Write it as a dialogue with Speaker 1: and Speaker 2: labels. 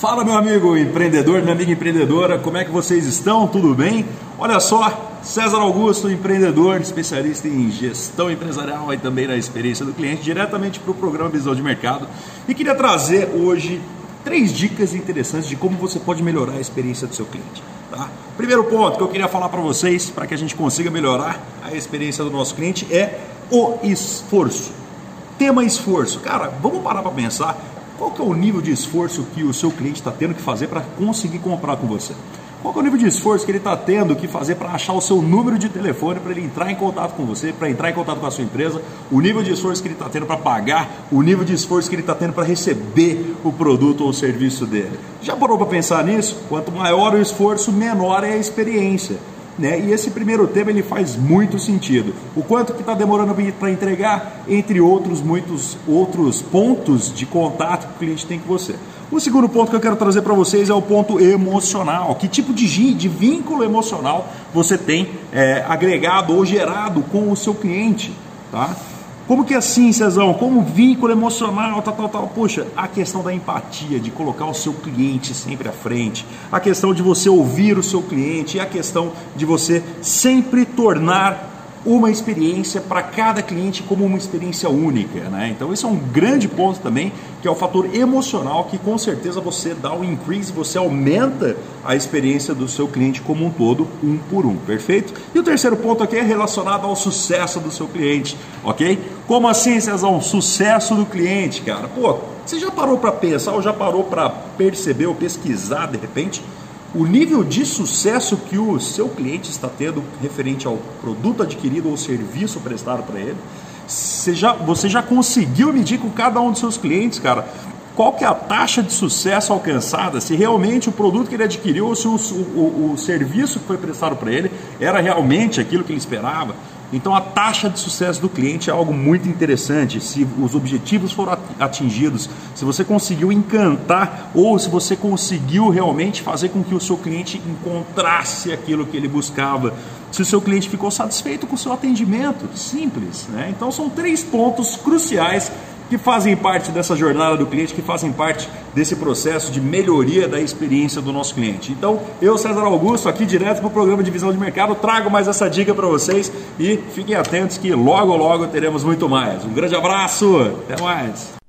Speaker 1: Fala meu amigo empreendedor, minha amiga empreendedora, como é que vocês estão? Tudo bem? Olha só, César Augusto, empreendedor, especialista em gestão empresarial e também na experiência do cliente, diretamente para o programa Visão de Mercado. E queria trazer hoje três dicas interessantes de como você pode melhorar a experiência do seu cliente. Tá? Primeiro ponto que eu queria falar para vocês, para que a gente consiga melhorar a experiência do nosso cliente, é o esforço. Tema esforço. Cara, vamos parar para pensar qual que é o nível de esforço que o seu cliente está tendo que fazer para conseguir comprar com você? Qual é o nível de esforço que ele está tendo que fazer para achar o seu número de telefone, para ele entrar em contato com você, para entrar em contato com a sua empresa, o nível de esforço que ele está tendo para pagar, o nível de esforço que ele está tendo para receber o produto ou o serviço dele? Já parou para pensar nisso? Quanto maior o esforço, menor é a experiência. Né? E esse primeiro tema ele faz muito sentido. O quanto que está demorando para entregar, entre outros muitos outros pontos de contato que o cliente tem com você. O segundo ponto que eu quero trazer para vocês é o ponto emocional. Que tipo de, de vínculo emocional você tem é, agregado ou gerado com o seu cliente? Tá? Como que é assim, Cezão? Como vínculo emocional, tal, tal, tal. Poxa, a questão da empatia, de colocar o seu cliente sempre à frente, a questão de você ouvir o seu cliente, e a questão de você sempre tornar uma experiência para cada cliente como uma experiência única. Né? Então, esse é um grande ponto também, que é o fator emocional, que com certeza você dá um increase, você aumenta a experiência do seu cliente como um todo, um por um, perfeito? E o terceiro ponto aqui é relacionado ao sucesso do seu cliente, ok? Como assim? Um sucesso do cliente, cara? Pô, você já parou para pensar ou já parou para perceber ou pesquisar de repente? o nível de sucesso que o seu cliente está tendo referente ao produto adquirido ou serviço prestado para ele. Você já, você já conseguiu medir com cada um dos seus clientes, cara, qual que é a taxa de sucesso alcançada, se realmente o produto que ele adquiriu ou se o, o, o serviço que foi prestado para ele era realmente aquilo que ele esperava. Então a taxa de sucesso do cliente é algo muito interessante. Se os objetivos foram atingidos, se você conseguiu encantar ou se você conseguiu realmente fazer com que o seu cliente encontrasse aquilo que ele buscava, se o seu cliente ficou satisfeito com o seu atendimento, simples. Né? Então são três pontos cruciais que fazem parte dessa jornada do cliente, que fazem parte desse processo de melhoria da experiência do nosso cliente. Então, eu, César Augusto, aqui direto para o programa de visão de mercado, trago mais essa dica para vocês e fiquem atentos que logo, logo teremos muito mais. Um grande abraço, até mais!